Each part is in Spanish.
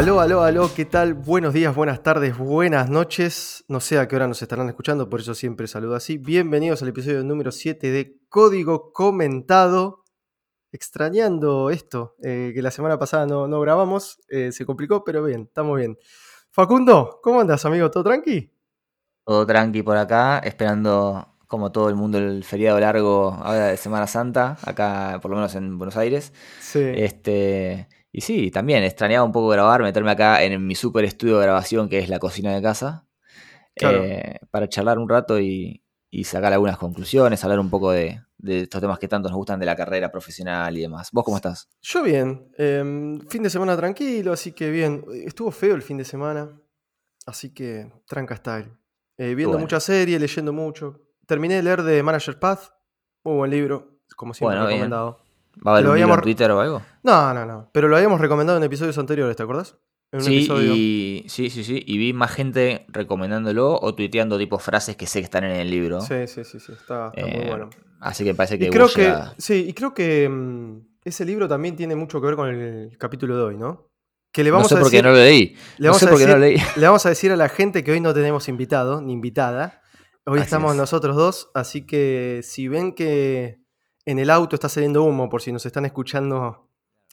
Aló, aló, aló, ¿qué tal? Buenos días, buenas tardes, buenas noches. No sé a qué hora nos estarán escuchando, por eso siempre saludo así. Bienvenidos al episodio número 7 de Código Comentado. Extrañando esto, eh, que la semana pasada no, no grabamos, eh, se complicó, pero bien, estamos bien. Facundo, ¿cómo andas, amigo? ¿Todo tranqui? Todo tranqui por acá, esperando como todo el mundo el feriado largo ahora de Semana Santa, acá por lo menos en Buenos Aires. Sí. Este, y sí, también extrañaba un poco grabar, meterme acá en mi super estudio de grabación que es la cocina de casa, Claro. eh, para charlar un rato y, y sacar algunas conclusiones, hablar un poco de, de estos temas que tanto nos gustan de la carrera profesional y demás. ¿Vos cómo estás? Yo bien, em, fin de semana tranquilo, así que bien. Estuvo feo el fin de semana, así que tranca style. Eh, viendo Bueno. mucha serie, leyendo mucho. Terminé de leer de Manager Path, muy buen libro, como siempre Bueno, bien. ¿Va a haber Lo un libro en habíamos- Twitter o algo? No, no, no, pero lo habíamos recomendado en episodios anteriores, ¿te acordás? En un Sí, episodio. y, sí, sí, sí. Y vi más gente recomendándolo o tuiteando tipo frases que sé que están en el libro. Sí, sí, sí, sí, está, está muy Eh, bueno. Así que parece que Y creo que, sí, y creo que mm, ese libro también tiene mucho que ver con el capítulo de hoy, ¿no? Que le No vamos sé a por decir, qué no lo leí. le No vamos sé a qué no lo decir- leí. Le vamos a decir a la gente que hoy no tenemos invitado ni invitada. Hoy Así estamos es. nosotros dos, así que si ven que en el auto está saliendo humo, por si nos están escuchando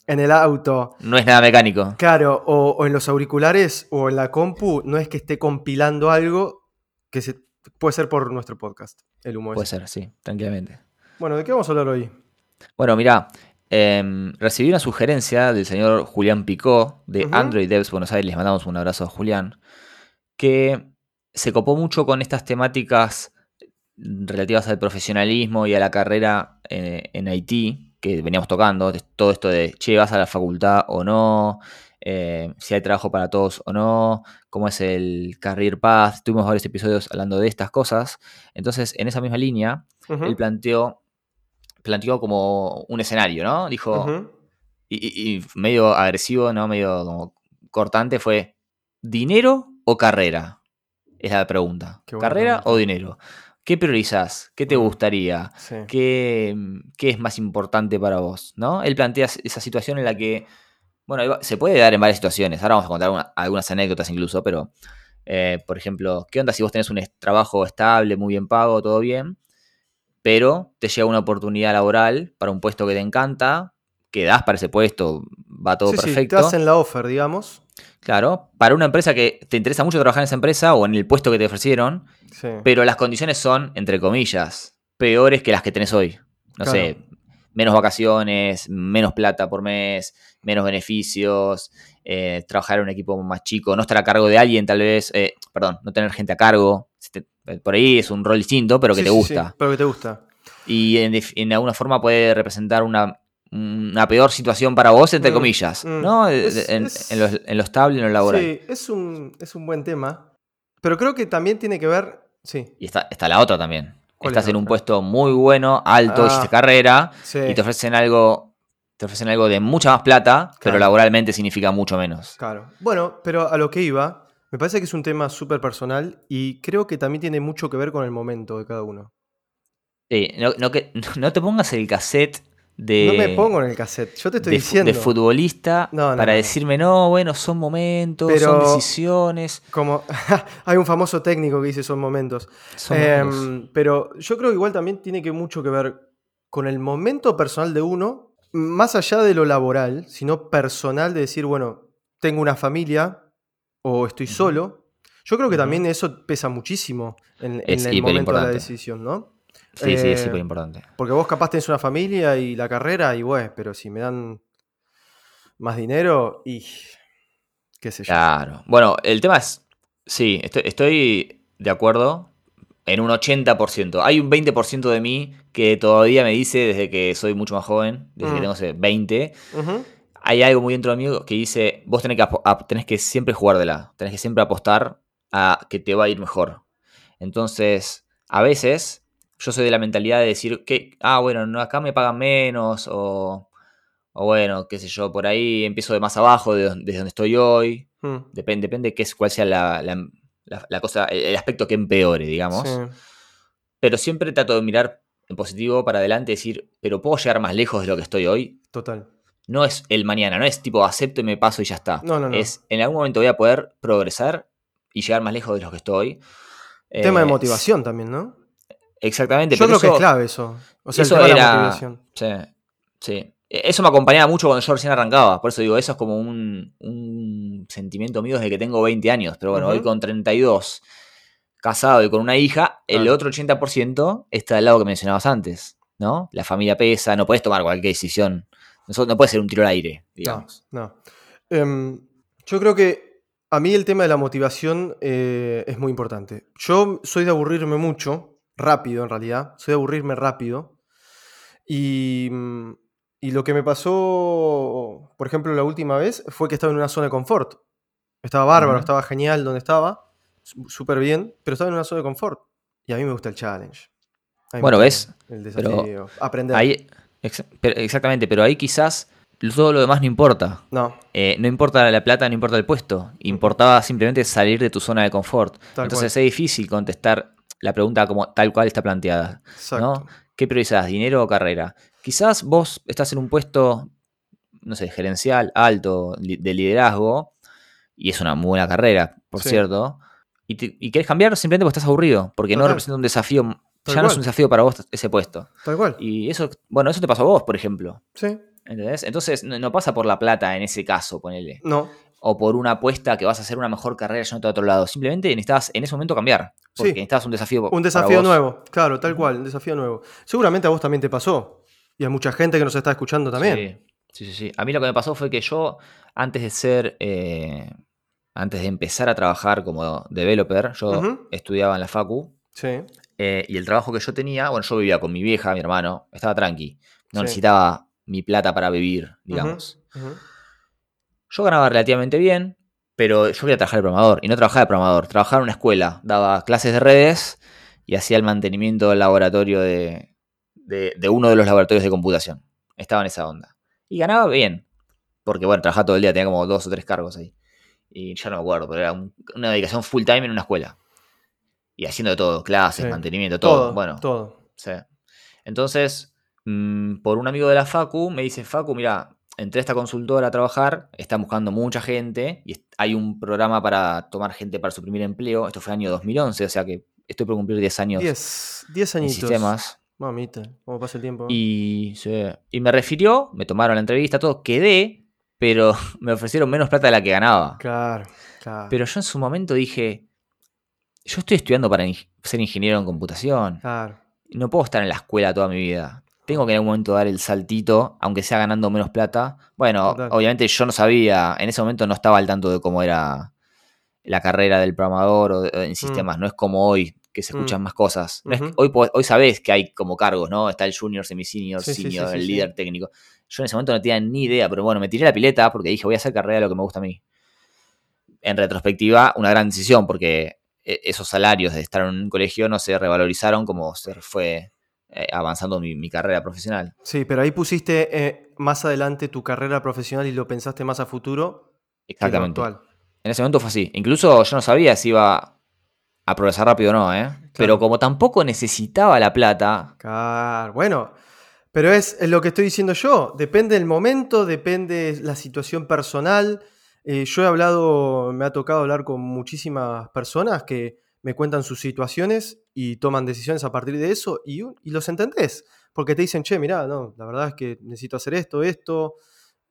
en el auto, No es nada mecánico. claro, o, o en los auriculares o en la compu, no es que esté compilando algo que se, puede ser por nuestro podcast, el humo Puede ese. ser, sí, tranquilamente. Bueno, ¿de qué vamos a hablar hoy? Bueno, mira, recibí una sugerencia del señor Julián Picó de. Android Devs Buenos Aires. Les mandamos un abrazo a Julián. Que se copó mucho con estas temáticas relativas al profesionalismo y a la carrera en Haití que veníamos tocando. Todo esto de, che, vas a la facultad o no, eh, si hay trabajo para todos o no, cómo es el career path. Tuvimos varios episodios hablando de estas cosas. Entonces, en esa misma línea, él planteó, planteó como un escenario, ¿no? Dijo, y, y- y medio agresivo, ¿no? Medio como cortante, fue ¿dinero o carrera? Es la pregunta. ¿Carrera pregunta. o dinero? ¿Qué priorizás? ¿Qué te Mm. gustaría? Sí. ¿Qué, qué es más importante para vos? ¿no? Él plantea esa situación en la que, bueno, se puede dar en varias situaciones. Ahora vamos a contar alguna- algunas anécdotas incluso, pero, eh, por ejemplo, ¿qué onda si vos tenés un trabajo estable, muy bien pago, todo bien, pero te llega una oportunidad laboral para un puesto que te encanta, quedás para ese puesto, va todo Sí, sí, te perfecto. hacen la offer, digamos. Claro, para una empresa que te interesa mucho trabajar en esa empresa o en el puesto que te ofrecieron, Sí. pero las condiciones son, entre comillas, peores que las que tenés hoy. No Claro. sé, menos vacaciones, menos plata por mes, menos beneficios, eh, trabajar en un equipo más chico, no estar a cargo de alguien tal vez, eh, perdón, no tener gente a cargo. Eh, por ahí es un rol distinto, pero que Sí, te gusta. sí, pero que te gusta. Y en alguna forma puede representar una, una peor situación para vos, entre Mm, comillas, mm. ¿no? Es- en, es- en lo, en lo estable y en lo laboral. Sí, es un, es un buen tema. Pero creo que también tiene que ver. Sí, Y está, está la otra también. ¿Cuál Estás es en un puesto muy bueno, alto, Ah. hiciste carrera, sí. y te ofrecen algo, te ofrecen algo de mucha más plata, pero laboralmente significa mucho menos. Claro. Bueno, pero a lo que iba, me parece que es un tema súper personal y creo que también tiene mucho que ver con el momento de cada uno. Sí, no, no que, no te pongas el cassette de, no me pongo en el cassette, yo te estoy de, diciendo. de futbolista No, no, para no. decirme, no, bueno, son momentos, Pero- son decisiones. Como hay un famoso técnico que dice son momentos. son Em, momentos". pero yo creo que igual también tiene que mucho que ver con el momento personal de uno, más allá de lo laboral, sino personal de decir, bueno, tengo una familia o estoy solo. Yo creo que también eso pesa muchísimo en, en Es el momento de la decisión, ¿no? Sí, sí, es eh, súper importante. Porque vos capaz tenés una familia y la carrera y bueno, pero si me dan más dinero y qué sé yo. Claro. Bueno, el tema es, sí, estoy, estoy de acuerdo en un 80%. Hay un 20% de mí que todavía me dice, desde que soy mucho más joven, desde que Mm. tengo ese 20, Ujú. hay algo muy dentro de mí que dice, vos tenés que, tenés que siempre jugártela, tenés que siempre apostar a que te va a ir mejor. Entonces, a veces, yo soy de la mentalidad de decir que, ah, bueno, no, acá me pagan menos, o, o bueno, qué sé yo, por ahí empiezo de más abajo, de desde donde estoy hoy. Mm. Depende, depende qué es, cuál sea la, la- la- la cosa, el, el aspecto que empeore, digamos. Sí. Pero siempre trato de mirar en positivo para adelante y decir, pero puedo llegar más lejos de lo que estoy hoy. Total. no es el mañana, no es tipo acepto y me paso y ya está. No, no, no. Es en algún momento voy a poder progresar y llegar más lejos de lo que estoy. Tema de Eh, motivación también, ¿no? Exactamente. Yo pero creo que es clave eso. O sea, el eso de la era- motivación. Sí, sí. E- Eso me acompañaba mucho cuando yo recién arrancaba. Por eso digo, eso es como un, un sentimiento mío desde que tengo 20 años. Pero bueno, hoy Ujú. con 32, casado y con una hija, el Claro. otro 80% está del lado que mencionabas antes. ¿No? La familia pesa, no puedes tomar cualquier decisión. No, no puede ser un tiro al aire, digamos. No. Em, yo creo que a mí el tema de la motivación eh, es muy importante. Yo soy de aburrirme mucho, rápido en realidad, soy de aburrirme rápido. Y, mm, y lo que me pasó, por ejemplo, la última vez fue que estaba en una zona de confort. Estaba bárbaro, estaba genial donde estaba, súper bien, pero estaba en una zona de confort. Y a mí me gusta el challenge. Bueno, ¿ves? El Pero desafío, aprender. Ahí, ex- pero- exactamente, pero ahí quizás todo lo demás no importa. No, Eh, no importa la plata, no importa el puesto. Importaba simplemente salir de tu zona de confort. Tal Entonces cual. es difícil contestar la pregunta como tal cual está planteada. exacto. ¿no? ¿Qué priorizas, dinero o carrera? Quizás vos estás en un puesto, no sé, gerencial, alto, li- de liderazgo, y es una muy buena carrera, por Sí. cierto, y, te- y querés cambiar simplemente porque estás aburrido, porque no representa un desafío, Tal ya no es un desafío para vos ese puesto. Tal cual. Y eso, bueno, eso te pasó a vos, por ejemplo. Sí. ¿Entendés? Entonces no, no pasa por la plata en ese caso, ponele. No. O por una apuesta que vas a hacer una mejor carrera yendo a otro lado. Simplemente necesitabas en ese momento cambiar. Porque Sí. necesitabas un desafío. Un desafío nuevo, claro, tal cual, un desafío nuevo. Seguramente a vos también te pasó. Y a mucha gente que nos está escuchando también. Sí, sí, sí, sí. A mí lo que me pasó fue que yo, antes de ser. eh, antes de empezar a trabajar como developer, yo estudiaba en la Facu. Sí. eh, y el trabajo que yo tenía, bueno, yo vivía con mi vieja, mi hermano, estaba tranqui. No Sí. necesitaba mi plata para vivir, digamos. Yo ganaba relativamente bien, pero yo quería trabajar de programador. Y no trabajaba de programador, trabajaba en una escuela. Daba clases de redes y hacía el mantenimiento del laboratorio de, de, de uno de los laboratorios de computación. Estaba en esa onda. Y ganaba bien. Porque, bueno, trabajaba todo el día, tenía como dos o tres cargos ahí. Y ya no me acuerdo, pero era un- una dedicación full time en una escuela. Y haciendo de todo, clases, Sí. mantenimiento, todo. Todo, Bueno, todo. Sí. Entonces, mm, por un amigo de la Facu, me dice, Facu, mira, entré a esta consultora a trabajar, están buscando mucha gente y hay un programa para tomar gente para su primer empleo. Esto fue año 2011, o sea que estoy por cumplir 10 años 10, 10 en añitos. sistemas. Mamita, cómo pasa el tiempo. Y, sí, y me refirió, me tomaron la entrevista, todo, quedé, pero me ofrecieron menos plata de la que ganaba. Claro, claro. Pero yo en su momento dije, yo estoy estudiando para ser ingeniero en computación. claro. no puedo estar en la escuela toda mi vida. Tengo que en algún momento dar el saltito, aunque sea ganando menos plata. Bueno, Total. obviamente yo no sabía, en ese momento no estaba al tanto de cómo era la carrera del programador o de- en sistemas. No es como hoy, que se escuchan Mm. más cosas. No hoy, hoy sabés que hay como cargos, ¿no? Está el junior, semi-senior, Sí, sí, sí, senior, sí, el líder técnico. Yo en ese momento no tenía ni idea, pero bueno, me tiré la pileta porque dije, voy a hacer carrera de lo que me gusta a mí. En retrospectiva, una gran decisión porque eh, esos salarios de estar en un colegio no se revalorizaron como se fue avanzando mi, mi carrera profesional. Sí, pero ahí pusiste eh, más adelante tu carrera profesional y lo pensaste más a futuro que lo Exactamente. actual. En ese momento fue así. Incluso yo no sabía si iba a progresar rápido o no, ¿eh? Pero como tampoco necesitaba la plata, Claro, bueno, pero es, es lo que estoy diciendo yo. Depende del momento, depende la situación personal. Eh, yo he hablado, me ha tocado hablar con muchísimas personas que me cuentan sus situaciones y toman decisiones a partir de eso y, y los entendés. Porque te dicen, che, mirá, no, la verdad es que necesito hacer esto, esto,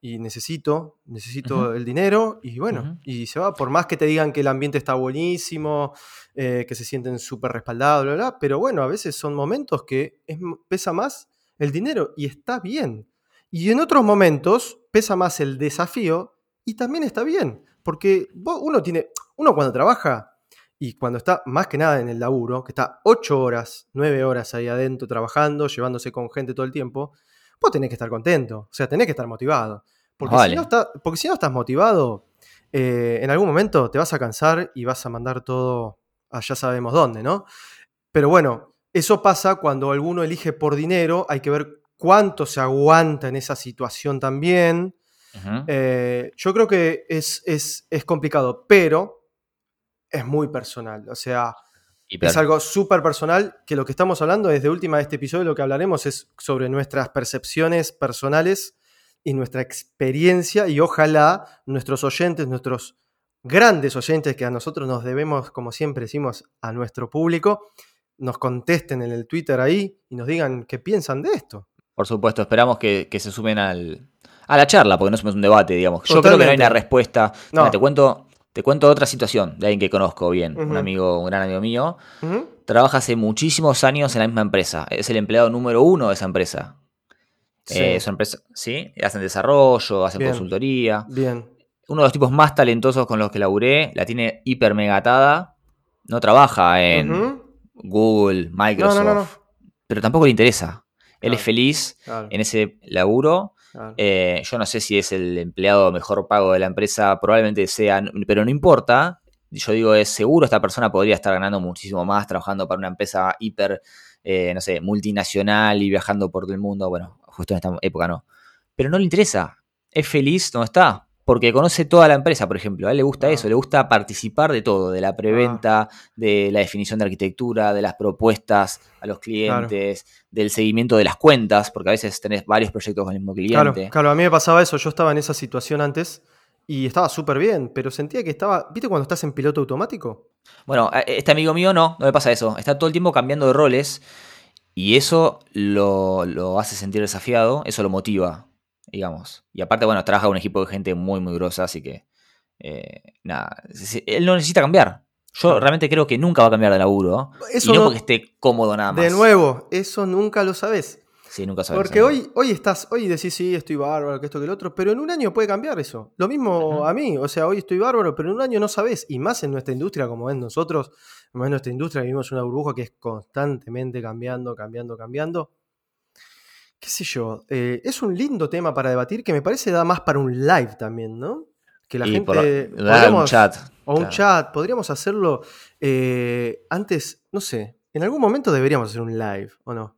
y necesito, necesito el dinero, y bueno, y se va. Por más que te digan que el ambiente está buenísimo, eh, que se sienten súper respaldados, bla, bla, pero bueno, a veces son momentos que es pesa más el dinero y está bien. Y en otros momentos pesa más el desafío y también está bien, porque vos- uno tiene, uno cuando trabaja y cuando está más que nada en el laburo, que está ocho horas, nueve horas ahí adentro trabajando, llevándose con gente todo el tiempo, vos tenés que estar contento, o sea, tenés que estar motivado. Porque, Vale. si, no está- porque si no estás motivado, eh, en algún momento te vas a cansar y vas a mandar todo a ya sabemos dónde, ¿no? Pero bueno, eso pasa cuando alguno elige por dinero, hay que ver cuánto se aguanta en esa situación también. Eh, yo creo que es, es, es complicado, pero es muy personal. O sea, Hiper. es algo súper personal que lo que estamos hablando desde última de este episodio, lo que hablaremos es sobre nuestras percepciones personales y nuestra experiencia y ojalá nuestros oyentes, nuestros grandes oyentes que a nosotros nos debemos, como siempre decimos, a nuestro público, nos contesten en el Twitter ahí y nos digan qué piensan de esto. Por supuesto, esperamos que, se sumen al, a la charla, porque no somos un debate, digamos. Yo creo que no hay una respuesta. te cuento, te cuento otra situación de alguien que conozco bien, un amigo, un gran amigo mío. Trabaja hace muchísimos años en la misma empresa. Es el empleado número uno de esa empresa. Sí. Eh, empresa, ¿sí? Hacen desarrollo, hacen consultoría. Bien. Uno de los tipos más talentosos con los que laburé, la tiene hiper megatada. No trabaja en Google, Microsoft. pero tampoco le interesa. Él es feliz en ese laburo. Eh, yo no sé si es el empleado mejor pago de la empresa, probablemente sea, pero no importa. Yo digo, es seguro esta persona podría estar ganando muchísimo más trabajando para una empresa hiper, eh, no sé, multinacional y viajando por todo el mundo. Bueno, justo en esta época no. Pero no le interesa. Es feliz donde está porque conoce toda la empresa, por ejemplo. A él le gusta eso, le gusta participar de todo, de la preventa, de la definición de arquitectura, de las propuestas a los clientes, del seguimiento de las cuentas, porque a veces tenés varios proyectos con el mismo cliente. Claro, claro, a mí me pasaba eso, yo estaba en esa situación antes y estaba súper bien, pero sentía que estaba, ¿viste cuando estás en piloto automático? Bueno, este amigo mío no, no me pasa eso, está todo el tiempo cambiando de roles y eso lo, lo hace sentir desafiado, eso lo motiva digamos. Y aparte, bueno, trabaja con un equipo de gente muy, muy grosa, así que, eh, nada, él no necesita cambiar. Yo realmente creo que nunca va a cambiar de laburo. y no, porque esté cómodo nada más. De nuevo, eso nunca lo sabes. Sí, nunca sabes. Porque hoy, hoy estás, hoy decís, sí, estoy bárbaro, que esto, que el otro, pero en un año puede cambiar eso. Lo mismo a mí, o sea, hoy estoy bárbaro, pero en un año no sabes. Y más en nuestra industria, como ven nosotros, en nuestra industria vivimos una burbuja que es constantemente cambiando, cambiando, cambiando qué sé yo, eh, es un lindo tema para debatir que me parece da más para un live también, ¿no? Que la gente... un chat. O un chat, podríamos hacerlo eh, antes, no sé, en algún momento deberíamos hacer un live, ¿o no?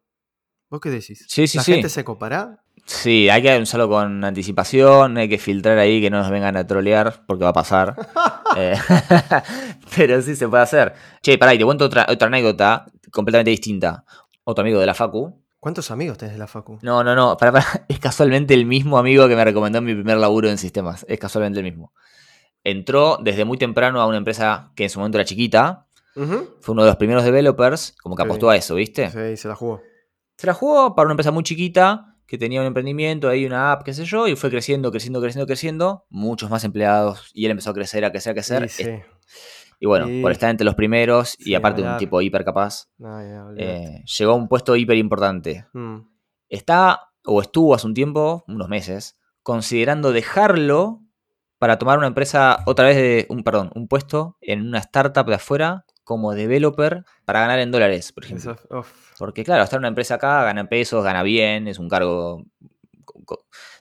¿Vos qué decís? Sí, sí, ¿La gente se copará? Sí, hay que hacerlo con anticipación, hay que filtrar ahí que no nos vengan a trolear, porque va a pasar. Eh, pero sí se puede hacer. Che, pará, y te cuento otra, otra anécdota completamente distinta. Otro amigo de la Facu, ¿Cuántos amigos tenés de la Facu? No, no, no. Es casualmente el mismo amigo que me recomendó en mi primer laburo en sistemas. Es casualmente el mismo. Entró desde muy temprano a una empresa que en su momento era chiquita. Fue uno de los primeros developers, como que apostó a eso, ¿viste? Sí, se la jugó. Se la jugó para una empresa muy chiquita que tenía un emprendimiento, ahí una app, qué sé yo, y fue creciendo, creciendo, creciendo, creciendo. Muchos más empleados y él empezó a crecer, a crecer, a crecer. Sí, sí. Y bueno, por estar entre los primeros y aparte un tipo hiper capaz, eh, llegó a un puesto hiper importante. Mm. Está, o estuvo hace un tiempo, unos meses, considerando dejarlo para tomar una empresa, otra vez de, un, perdón, un puesto en una startup de afuera como developer para ganar en dólares, por ejemplo. Porque claro, estar en una empresa acá, gana en pesos, gana bien, es un cargo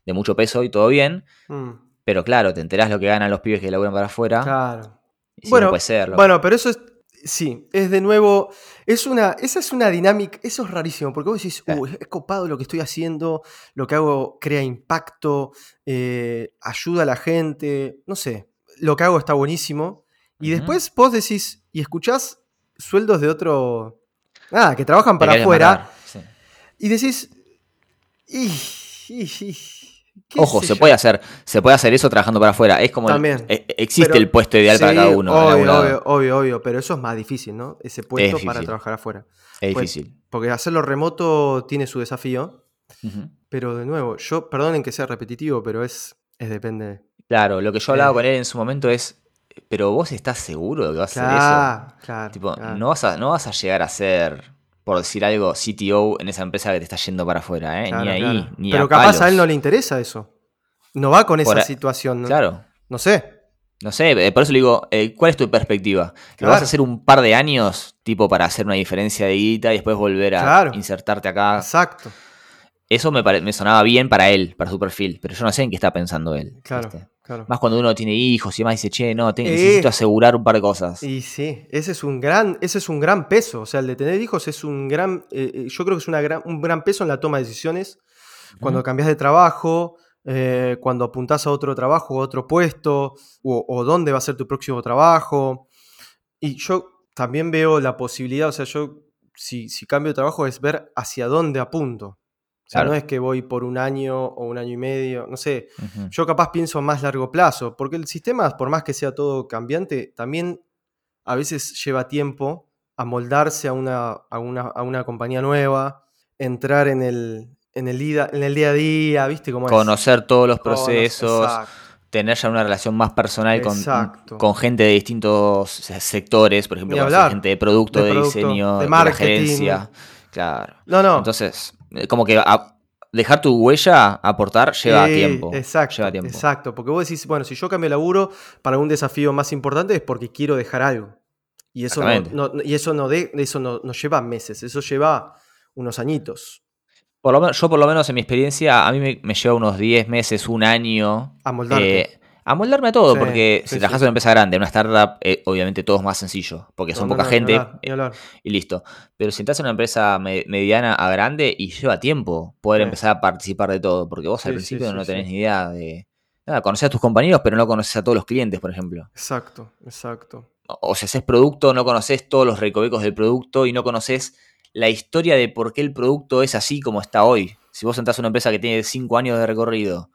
de mucho peso y todo bien. Mm. Pero claro, te enterás lo que ganan los pibes que laburan para afuera. Claro bueno, Bueno, pero eso es. Sí, es de nuevo. Es una, esa es una dinámica. Eso es rarísimo, porque vos decís, es copado lo que estoy haciendo, lo que hago crea impacto, eh, ayuda a la gente. No sé, lo que hago está buenísimo. Y después vos decís, y escuchás sueldos de otro. Nada, que trabajan para afuera. Y decís. y, Ojo, se puede hacer, se puede hacer eso trabajando para afuera. Es como También. E, existe el puesto ideal para cada uno. Obvio, obvio, obvio, pero eso es más difícil, ¿no? Ese puesto para trabajar afuera. Es pues, difícil. Porque hacerlo remoto tiene su desafío. Pero de nuevo, yo, perdonen que sea repetitivo, pero es, es depende. Claro, lo que yo hablaba eh. con él en su momento es, pero vos estás seguro de que vas a hacer eso. Claro, tipo, No, vas a, no vas a llegar a ser por decir algo, CTO en esa empresa que te está yendo para afuera, ¿eh? ni ahí, ni Pero capaz a él no le interesa eso. No va con esa situación. ¿no? Claro. No sé. No sé, eh, por eso le digo, eh, ¿cuál es tu perspectiva? ¿Lo vas a hacer un par de años, tipo para hacer una diferencia de guita y después volver a insertarte acá? Exacto. Eso me, me, sonaba bien para él, para su perfil, pero yo no sé en qué está pensando él. Claro. Más cuando uno tiene hijos y demás dice, che, no, necesito asegurar un par de cosas. Y sí, ese es un gran, ese es un gran peso. O sea, el de tener hijos es un gran, eh, eh, yo creo que es una gran, un gran peso en la toma de decisiones. Cuando cambias de trabajo, eh, cuando apuntás a otro trabajo, a otro puesto, o, dónde va a ser tu próximo trabajo. Y yo también veo la posibilidad, o sea, yo si, si cambio de trabajo es ver hacia dónde apunto. O sea, Claro. no es que voy por un año o un año y medio, no sé. Yo capaz pienso más largo plazo, porque el sistema, por más que sea todo cambiante, también a veces lleva tiempo amoldarse a una, a una, a una compañía nueva, entrar en el, en, el día, en el día a día, ¿viste cómo es? Conocer todos los procesos, exacto. tener ya una relación más personal con, con gente de distintos se- sectores, por ejemplo, hablar. gente de producto, De de, producto, diseño, de de, la marketing. gerencia. Claro. No, no. Entonces, como que a- dejar tu huella, aportar, lleva Eh, tiempo. Exacto, Lleva tiempo. exacto. Porque vos decís, bueno, si yo cambio laburo para un desafío más importante es porque quiero dejar algo. Y eso no, no- y eso no, de, eso no, no lleva meses, eso lleva unos añitos. Por lo yo por lo menos en mi experiencia, a mí me, me lleva unos 10 meses, un año. A moldarte. eh, a moldarme a todo, Sí, porque sí, si trabajas sí. en una empresa grande, en una startup, eh, obviamente todo es más sencillo, porque son No, poca no, gente hablar, hablar. y listo. Pero si entras en una empresa me- mediana a grande y lleva tiempo poder empezar a participar de todo, porque vos al principio no tenés ni idea de... Nada, conoces a tus compañeros, pero no conoces a todos los clientes, por ejemplo. Exacto, exacto. O, o si haces producto, no conoces todos los recovecos del producto y no conoces la historia de por qué el producto es así como está hoy. Si vos entras a una empresa que tiene 5 años de recorrido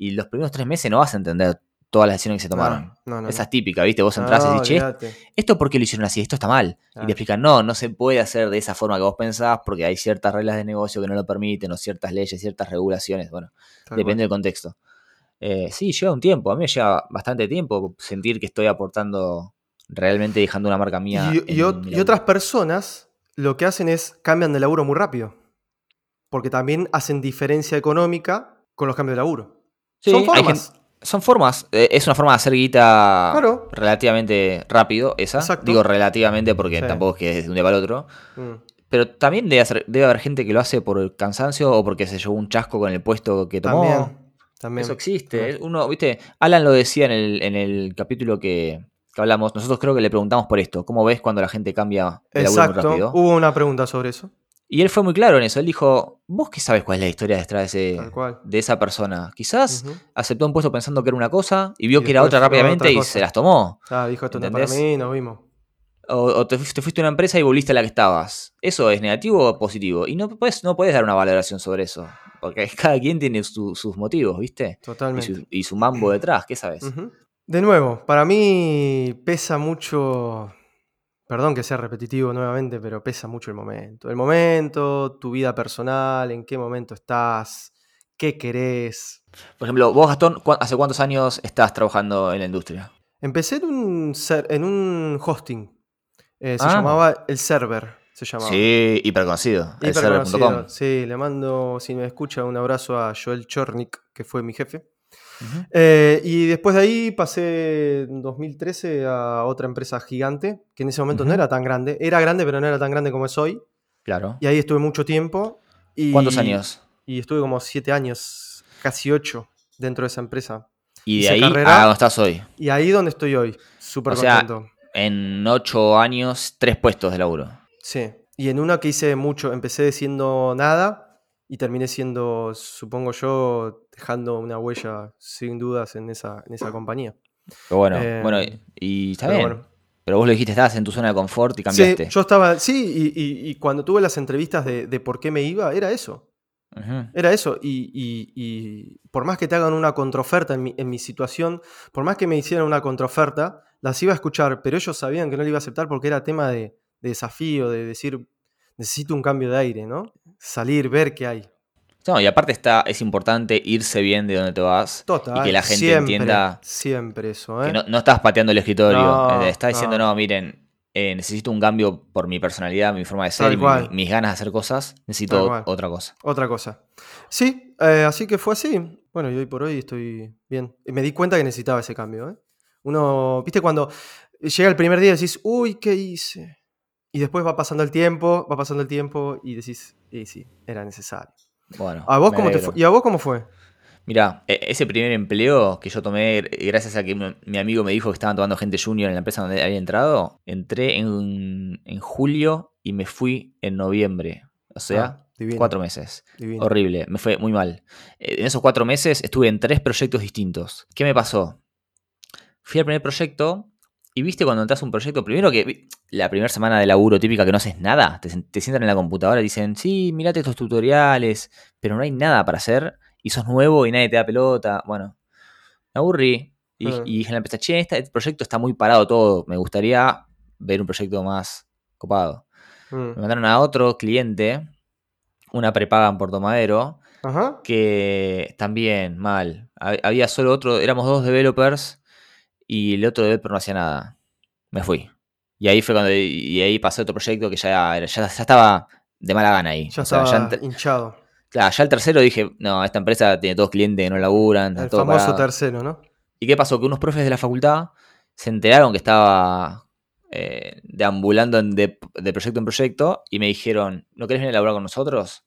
y los primeros 3 meses no vas a entender todas las decisiones que se tomaron. No, no, no. Esa es típica, ¿viste? Vos entrás y che, olvídate. ¿esto por qué lo hicieron así? Esto está mal. Y te explican, no, no se puede hacer de esa forma que vos pensás porque hay ciertas reglas de negocio que no lo permiten o ciertas leyes, ciertas regulaciones. Bueno, Tal depende cual. del contexto. Eh, sí, lleva un tiempo. A mí me lleva bastante tiempo sentir que estoy aportando, realmente dejando una marca mía. Y, y otras personas lo que hacen es cambian de laburo muy rápido. Porque también hacen diferencia económica con los cambios de laburo. Sí, Son formas. son formas. eh, es una forma de hacer guita Claro. relativamente rápido, esa. Exacto. Digo relativamente porque Sí. tampoco es que es de un día para el otro. Mm. Pero también debe, hacer- debe haber gente que lo hace por el cansancio o porque se llevó un chasco con el puesto que tomó. También. También. Eso existe. Eh. Uno, viste, Alan lo decía en el, en el capítulo que, que hablamos. Nosotros creo que le preguntamos por esto. ¿Cómo ves cuando la gente cambia de laburo muy Exacto. rápido? Hubo una pregunta sobre eso. Y él fue muy claro en eso. Él dijo, ¿vos qué sabes cuál es la historia detrás de, ese, esa persona? Quizás aceptó un puesto pensando que era una cosa y vio Y que era otra rápidamente y se las tomó. Ah, dijo esto no para mí, nos vimos. O, o te, fuiste, te fuiste a una empresa y volviste a la que estabas. ¿Eso es negativo o positivo? Y no puedes, no puedes dar una valoración sobre eso. Porque cada quien tiene su- sus motivos, ¿viste? Y Totalmente. su, y su mambo detrás, ¿qué sabes? De nuevo, para mí pesa mucho, perdón que sea repetitivo nuevamente, pero pesa mucho el momento. El momento, tu vida personal, en qué momento estás, qué querés. Por ejemplo, vos, Gastón, ¿cu- ¿hace cuántos años estás trabajando en la industria? Empecé en un, en un hosting. Eh, se Ah. llamaba El Server. Se llamaba. Sí, hiper conocido. Hiper Elserver.com. conocido. Sí, le mando, si me escucha, un abrazo a Joel Chornik, que fue mi jefe. Eh, y después de ahí pasé en 2013 a otra empresa gigante, que en ese momento no era tan grande. Era grande, pero no era tan grande como es hoy. Claro. Y ahí estuve mucho tiempo. Y, ¿Cuántos años? Y estuve como siete años, casi ocho, dentro de esa empresa. Y de hice ahí carrera. a donde estás hoy. Y ahí donde estoy hoy. Súper sea, contento. En ocho años, tres puestos de laburo. Sí. Y en una que hice mucho, empecé siendo nada y terminé siendo, supongo yo, dejando una huella sin dudas en esa, en esa compañía. Pero bueno, Eh, bueno, y- y está pero bien. bueno. Pero vos lo dijiste, estabas en tu zona de confort y cambiaste. Sí, yo estaba, sí, y, y- y cuando tuve las entrevistas de, de por qué me iba, era eso. Era eso. Y, por más que te hagan una contraoferta en mi, en mi situación, por más que me hicieran una contraoferta, las iba a escuchar, pero ellos sabían que no la iba a aceptar porque era tema de, de desafío, de decir, necesito un cambio de aire, ¿no? Salir, ver qué hay. No, y aparte está, es importante irse bien de donde te vas. Total. Y que la gente siempre, entienda Siempre eso, ¿eh? que no, no estás pateando el escritorio. No, eh, estás diciendo, no. no, miren, eh, necesito un cambio por mi personalidad, mi forma de ser mi- mis ganas de hacer cosas. Necesito otra cosa. Otra cosa. Sí, eh, así que fue así. Bueno, y hoy por hoy estoy bien. Y me di cuenta que necesitaba ese cambio. ¿eh? Uno, viste, cuando llega el primer día y decís, uy, ¿qué hice? Y después va pasando el tiempo, va pasando el tiempo y decís, y sí, era necesario. Bueno. ¿A vos cómo te fue? ¿Y a vos cómo fue? Mira, e- ese primer empleo que yo tomé gracias a que mi mi amigo me dijo que estaban tomando gente junior en la empresa donde había entrado, entré en, en julio y me fui en noviembre. O sea, Ah, divino, cuatro meses. divino. Horrible, me fue muy mal. Eh, En esos cuatro meses estuve en tres proyectos distintos. ¿Qué me pasó? Fui al primer proyecto Y viste cuando entras a un proyecto, primero que la primera semana de laburo típica que no haces nada, te, sientan en la computadora y dicen, sí, mirate estos tutoriales, pero no hay nada para hacer y sos nuevo y nadie te da pelota. Bueno, me aburrí y, y dije en la empresa, che, este proyecto está muy parado todo, me gustaría ver un proyecto más copado. Mm. Me mandaron a otro cliente, una prepaga en Puerto Madero, Ajá. que también mal. Hab- Había solo otro, éramos dos developers y el otro developer no hacía nada. Me fui. Y ahí fue cuando, y ahí pasé otro proyecto que ya, ya, ya estaba de mala gana ahí. Ya O sea, estaba ya hinchado. claro, ya el tercero dije, no, esta empresa tiene todos clientes que no laburan, El todo famoso parado". tercero, ¿no? ¿Y qué pasó? Que unos profes de la facultad se enteraron que estaba eh, deambulando en- de, de proyecto en proyecto y me dijeron, ¿no querés venir a laburar con nosotros?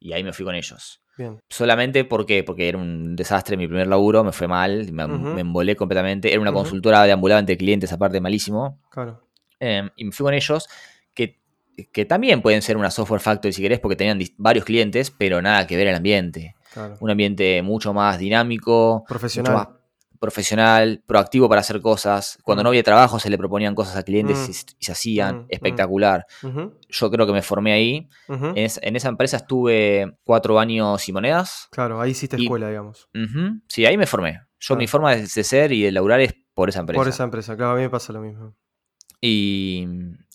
Y ahí me fui con ellos. Bien. Solamente ¿por qué? porque era un desastre mi primer laburo, me fue mal, me, me embolé completamente. Era una consultora de ambulante de clientes, aparte malísimo. Claro. Eh, y me fui con ellos, que, que también pueden ser una software factory si querés, porque tenían varios clientes, pero nada que ver el ambiente. Claro. Un ambiente mucho más dinámico, Profesional. mucho más profesional, proactivo para hacer cosas. Cuando Mm. no había trabajo se le proponían cosas a clientes Mm. y, se hacían. Mm, mm. Espectacular. Yo creo que me formé ahí. En, es- en esa empresa estuve cuatro años y monedas. Claro, ahí hiciste y- escuela, digamos. Sí, ahí me formé. Yo Claro. mi forma de, de ser y de laburar es por esa empresa. Por esa empresa, claro, a mí me pasa lo mismo. Y,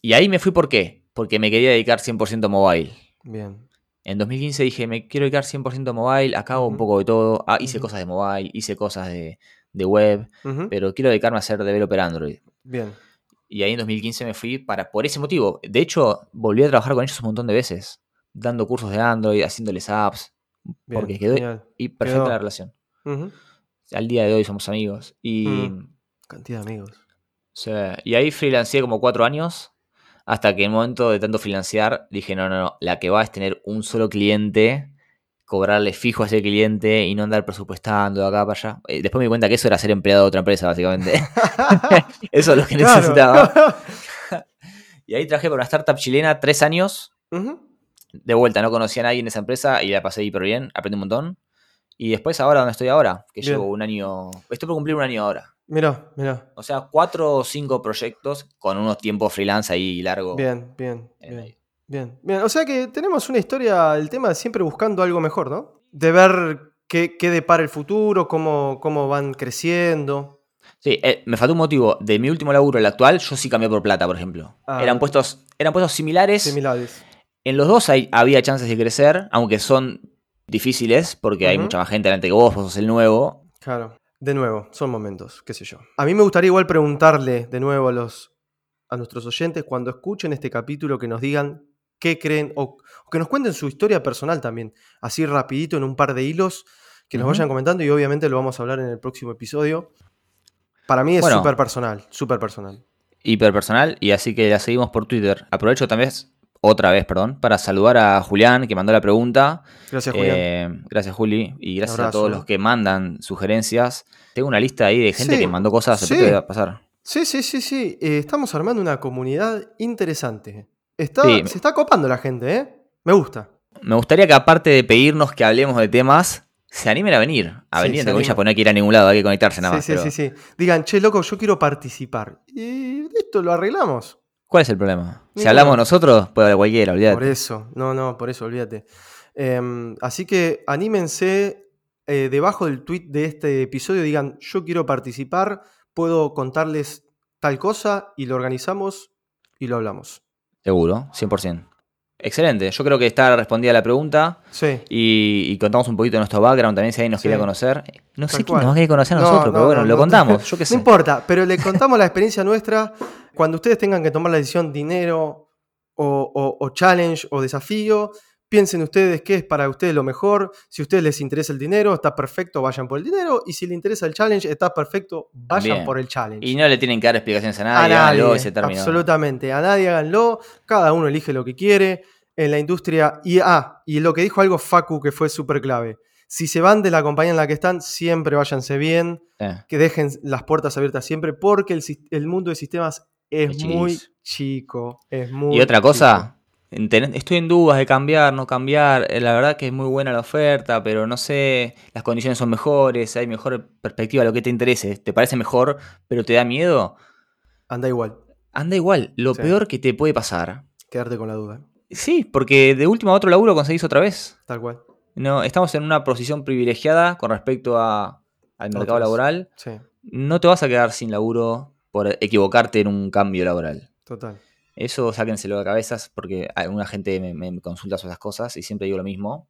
y ahí me fui por qué? Porque me quería dedicar 100% a mobile. Bien. En 2015 dije, me quiero dedicar 100% a mobile, acá hago un poco de todo. Ah, hice cosas de mobile, hice cosas de, de web, pero quiero dedicarme a ser developer Android. Bien. Y ahí en 2015 me fui para, por ese motivo. De hecho, volví a trabajar con ellos un montón de veces, dando cursos de Android, haciéndoles apps, bien, porque quedó genial. y perfecta Quedó. la relación. Al día de hoy somos amigos. Y, Mm. Cantidad de amigos. sí, y ahí freelanceé como cuatro años, hasta que en el momento de tanto freelancear dije, no, no, no, la que va es tener un solo cliente, cobrarle fijo a ese cliente y no andar presupuestando de acá para allá. Eh, Después me di cuenta que eso era ser empleado de otra empresa, básicamente. eso es lo que Claro. necesitaba. Y ahí trabajé para una startup chilena tres años. De vuelta, no conocía a nadie en esa empresa y la pasé hiper bien, aprendí un montón. Y después ahora donde estoy ahora, que Bien. llevo un año, estoy por cumplir un año ahora. Mirá, mirá. O sea, cuatro o cinco proyectos con unos tiempos freelance ahí largo. Bien, bien, en el bien. Bien, bien. O sea que tenemos una historia, el tema de siempre buscando algo mejor, ¿no? De ver qué, qué depara el futuro, cómo, cómo van creciendo. Sí, eh, me faltó un motivo. De mi último laburo, el actual, yo sí cambié por plata, por ejemplo. Ah. eran, puestos, eran puestos similares. Similares. En los dos hay- había chances de crecer, aunque son difíciles, porque hay mucha más gente delante que vos, vos sos el nuevo. Claro. De nuevo, son momentos, qué sé yo. A mí me gustaría igual preguntarle de nuevo a los a nuestros oyentes cuando escuchen este capítulo que nos digan qué creen o, o que nos cuenten su historia personal también, así rapidito en un par de hilos que nos vayan comentando y obviamente lo vamos a hablar en el próximo episodio. Para mí es Bueno. súper personal, súper personal. hiperpersonal y así que la seguimos por Twitter. Aprovecho también, otra vez, perdón, para saludar a Julián que mandó la pregunta. Gracias, Julián. Eh, gracias, Juli. Y gracias abrazo, a todos los que mandan sugerencias. Tengo una lista ahí de gente Sí, que mandó cosas. Después sí. a pasar. Sí, sí, sí, sí. eh, estamos armando una comunidad interesante. Está, Sí. Se está copando la gente, ¿eh? Me gusta. Me gustaría que aparte de pedirnos que hablemos de temas, se animen a venir. A Sí, venir, entre comillas, animen. porque no hay que ir a ningún lado, hay que conectarse nada Sí, más. sí, pero sí, sí. Digan, che, loco, yo quiero participar. Y listo, lo arreglamos. ¿Cuál es el problema? Si hablamos nosotros, puede haber cualquiera, Por olvídate. eso, no, no, por eso, olvídate. Em, así que anímense eh, debajo del tweet de este episodio, digan, yo quiero participar, puedo contarles tal cosa y lo organizamos y lo hablamos. Seguro, 100%. Excelente. Yo creo que está respondida la pregunta. Sí. Y, y contamos un poquito de nuestro background también, si alguien nos Sí. quería conocer. No sé quién cual. nos querer conocer a No, nosotros, no, pero bueno, no, lo contamos, yo qué sé. No importa, pero le contamos la experiencia nuestra. Cuando ustedes tengan que tomar la decisión dinero o, o- o challenge o desafío, piensen ustedes qué es para ustedes lo mejor. Si a ustedes les interesa el dinero, está perfecto, vayan por el dinero. Y si les interesa el challenge, está perfecto, vayan Bien. por el challenge. Y no le tienen que dar explicaciones a a nadie, nadie, háganlo y se terminó. absolutamente, a nadie háganlo, cada uno elige lo que quiere en la industria. Y, ah, y lo que dijo algo Facu que fue súper clave. Si se van de la compañía en la que están, siempre váyanse bien Eh, que dejen las puertas abiertas siempre porque el, mundo de sistemas es Es muy chico. Es muy Y otra cosa, estoy en dudas de cambiar, no cambiar. Eh, La verdad que es muy buena la oferta, pero no sé, las condiciones son mejores, hay mejor perspectiva, lo que te interese. ¿Te parece mejor, pero te da miedo? Anda igual, anda igual. Lo Sí. peor que te puede pasar. quedarte con la duda. Sí, porque de último a otro laburo conseguís otra vez. Tal cual. No, estamos en una posición privilegiada con respecto a- al mercado Otros. laboral. Sí, No te vas a quedar sin laburo por equivocarte en un cambio laboral. total. Eso sáquenselo de cabezas porque alguna gente me, me consulta sobre esas cosas y siempre digo lo mismo.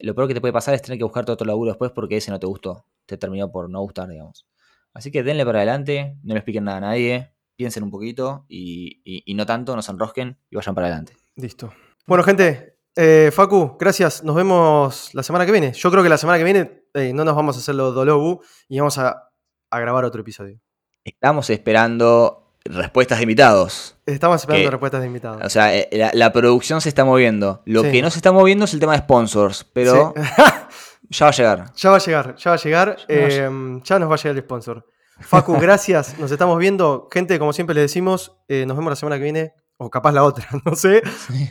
Lo peor que te puede pasar es tener que buscarte otro laburo después porque ese no te gustó. Te terminó por no gustar, digamos. Así que denle para adelante, no le expliquen nada a nadie, piensen un poquito y, y- y no tanto, no se enrosquen y vayan para adelante. Listo. Bueno, gente, eh, Facu, gracias. Nos vemos la semana que viene. Yo creo que la semana que viene eh, no nos vamos a hacer los Dolobu y vamos a, a grabar otro episodio. Estamos esperando respuestas de invitados. Estamos esperando respuestas de invitados. O sea, eh, la, la producción se está moviendo. Lo Sí. que no se está moviendo es el tema de sponsors, pero Sí. ya va a llegar. ya va a llegar, ya va a llegar. Ya eh, ya nos va a llegar el sponsor. Facu, gracias. Nos estamos viendo. Gente, como siempre les decimos, eh, nos vemos la semana que viene. O capaz la otra, no sé.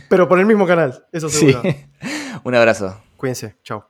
Pero por el mismo canal, eso Sí. seguro. Un abrazo. Cuídense. Chao.